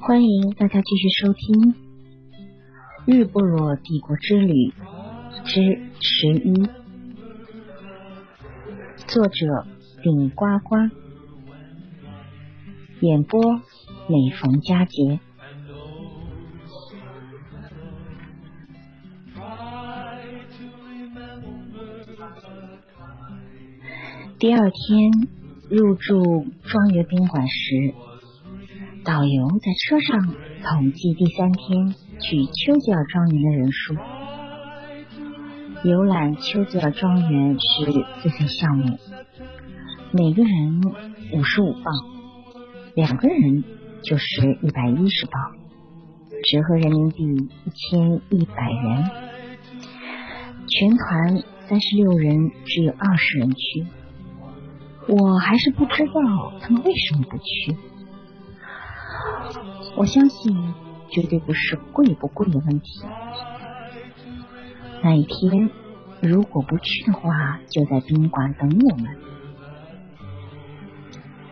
欢迎大家继续收听《日不落帝国之旅》之十一，作者顶呱呱，演播每逢佳节。第二天入住庄园宾馆时，导游在车上统计第三天去丘吉尔庄园的人数。游览丘吉尔庄园是自费项目，每个人五十五磅，两个人就是一百一十磅，折合人民币一千一百元。全团三十六人，只有二十人去。我还是不知道他们为什么不去。我相信绝对不是贵不贵的问题。那一天如果不去的话，就在宾馆等我们。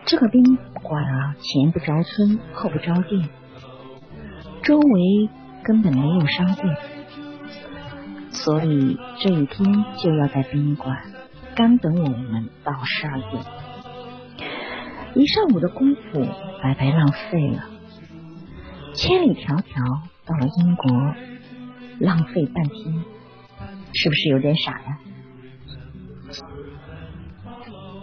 这个宾馆啊，前不着村后不着店，周围根本没有商店，所以这一天就要在宾馆。干等我们到十二点，一上午的功夫白白浪费了，千里迢迢到了英国，浪费半天，是不是有点傻呀？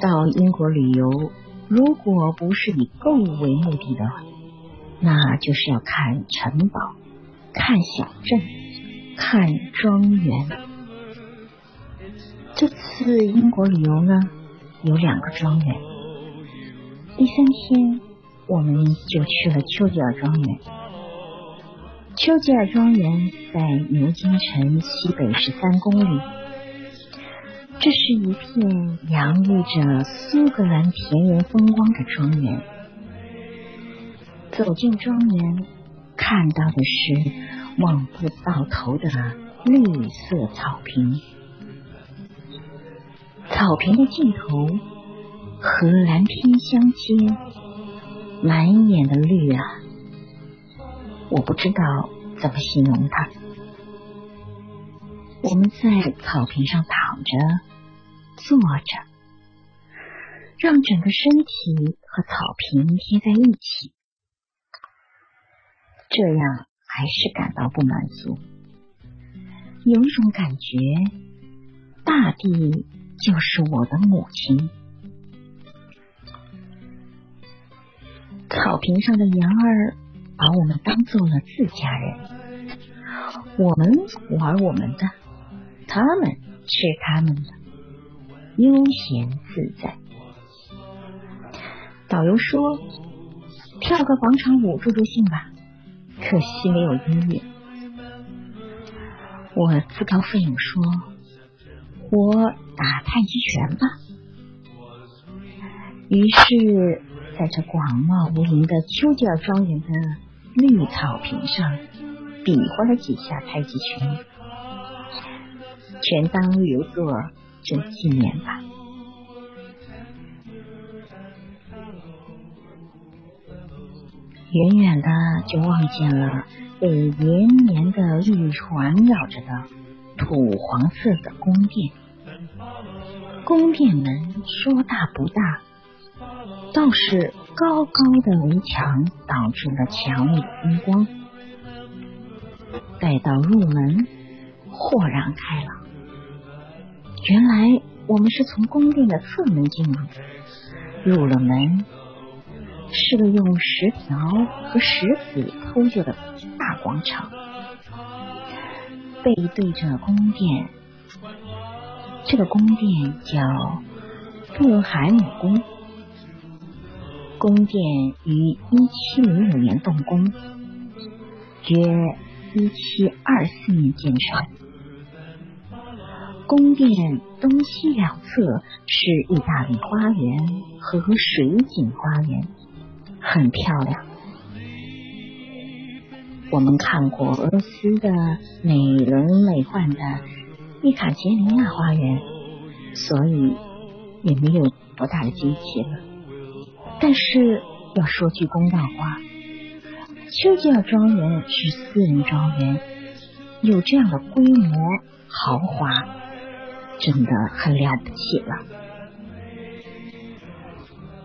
到英国旅游，如果不是以购物为目的的，那就是要看城堡、看小镇、看庄园。这次英国旅游呢，有两个庄园。第三天，我们就去了丘吉尔庄园。丘吉尔庄园在牛津城西北十三公里，这是一片洋溢着苏格兰田园风光的庄园。走进庄园，看到的是望不到头的绿色草坪。草坪的尽头和蓝天相接，满眼的绿啊！我不知道怎么形容它。我们在草坪上躺着、坐着，让整个身体和草坪贴在一起，这样还是感到不满足。有一种感觉，大地。就是我的母亲。草坪上的羊儿把我们当做了自家人，我们玩我们的，他们吃他们的，悠闲自在。导游说：“跳个广场舞助助兴吧。”可惜没有音乐。我自告奋勇说：“我。”打太极拳吧。于是，在这广袤无垠的丘吉尔庄园的绿草坪上，比划了几下太极拳，全当留作这纪念吧。远远的就望见了被连绵的绿环绕着的土黄色的宫殿。宫殿门说大不大，倒是高高的围墙挡住了强烈的灯光。待到入门，豁然开朗，原来我们是从宫殿的侧门进入。入了门，是个用石条和石子铺就的大广场，背对着宫殿。这个宫殿叫布伦海姆宫，宫殿于一七零五年动工，约一七二四年建成。宫殿东西两侧是意大利花园和水景花园，很漂亮。我们看过俄罗斯的美轮美奂的。伊卡捷琳娜花园，所以也没有多大的激情了。但是要说句公道话，丘吉尔庄园是私人庄园，有这样的规模豪华，真的很了不起了。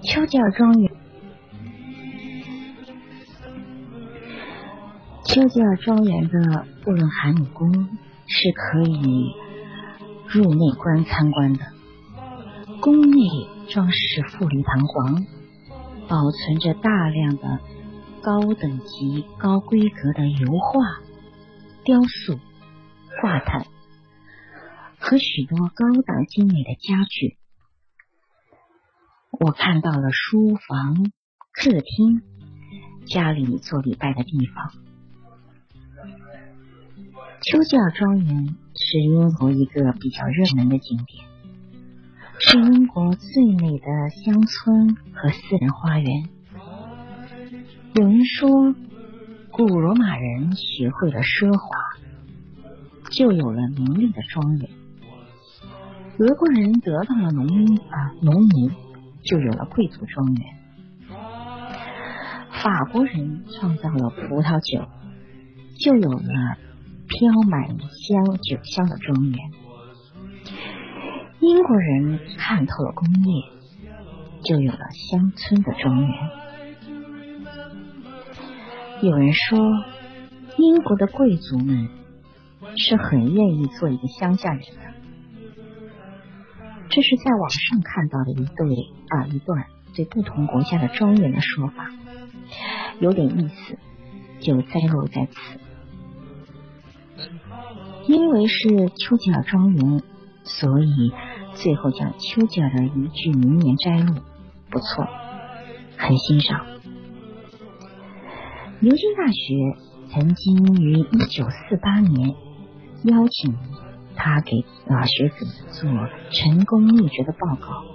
丘吉尔庄园，丘吉尔庄园的布伦海姆宫是可以入内观参观的。宫内装饰富丽堂皇，保存着大量的高等级、高规格的油画、雕塑、画毯和许多高档精美的家具。我看到了书房、客厅、家里做礼拜的地方。丘吉尔庄园是英国一个比较热门的景点，是英国最美的乡村和私人花园。有人说，古罗马人学会了奢华，就有了名利的庄园；俄国人得到了农民啊，农奴。就有了贵族庄园。法国人创造了葡萄酒，就有了飘满香酒香的庄园。英国人看透了工业，就有了乡村的庄园。有人说，英国的贵族们是很愿意做一个乡下人的。这是在网上看到的一对啊一段对不同国家的庄园的说法，有点意思，就摘录在此。因为是丘吉尔庄园，所以最后将丘吉尔的一句名言摘录，不错，很欣赏。牛津大学曾经于一九四八年邀请。他给啊学子做成功秘诀的报告。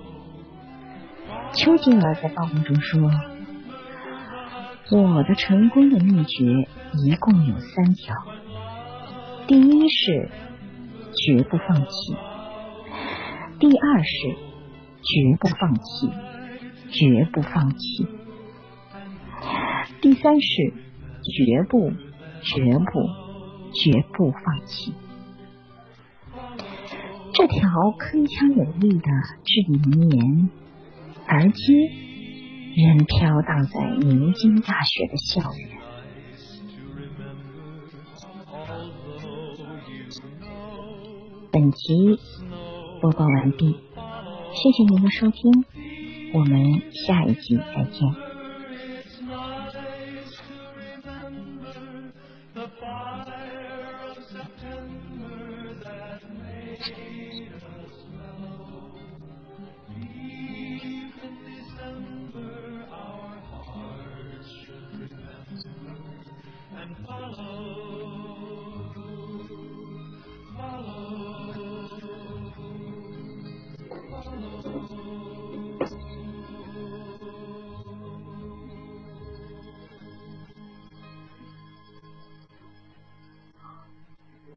丘吉尔在报告中说：“我的成功的秘诀一共有三条，第一是绝不放弃，第二是绝不放弃，绝不放弃，第三是绝不绝不绝不放弃。”这条铿锵有力的至理名言，而今仍飘荡在牛津大学的校园。本集播报完毕谢谢您的收听我们下一集再见 follow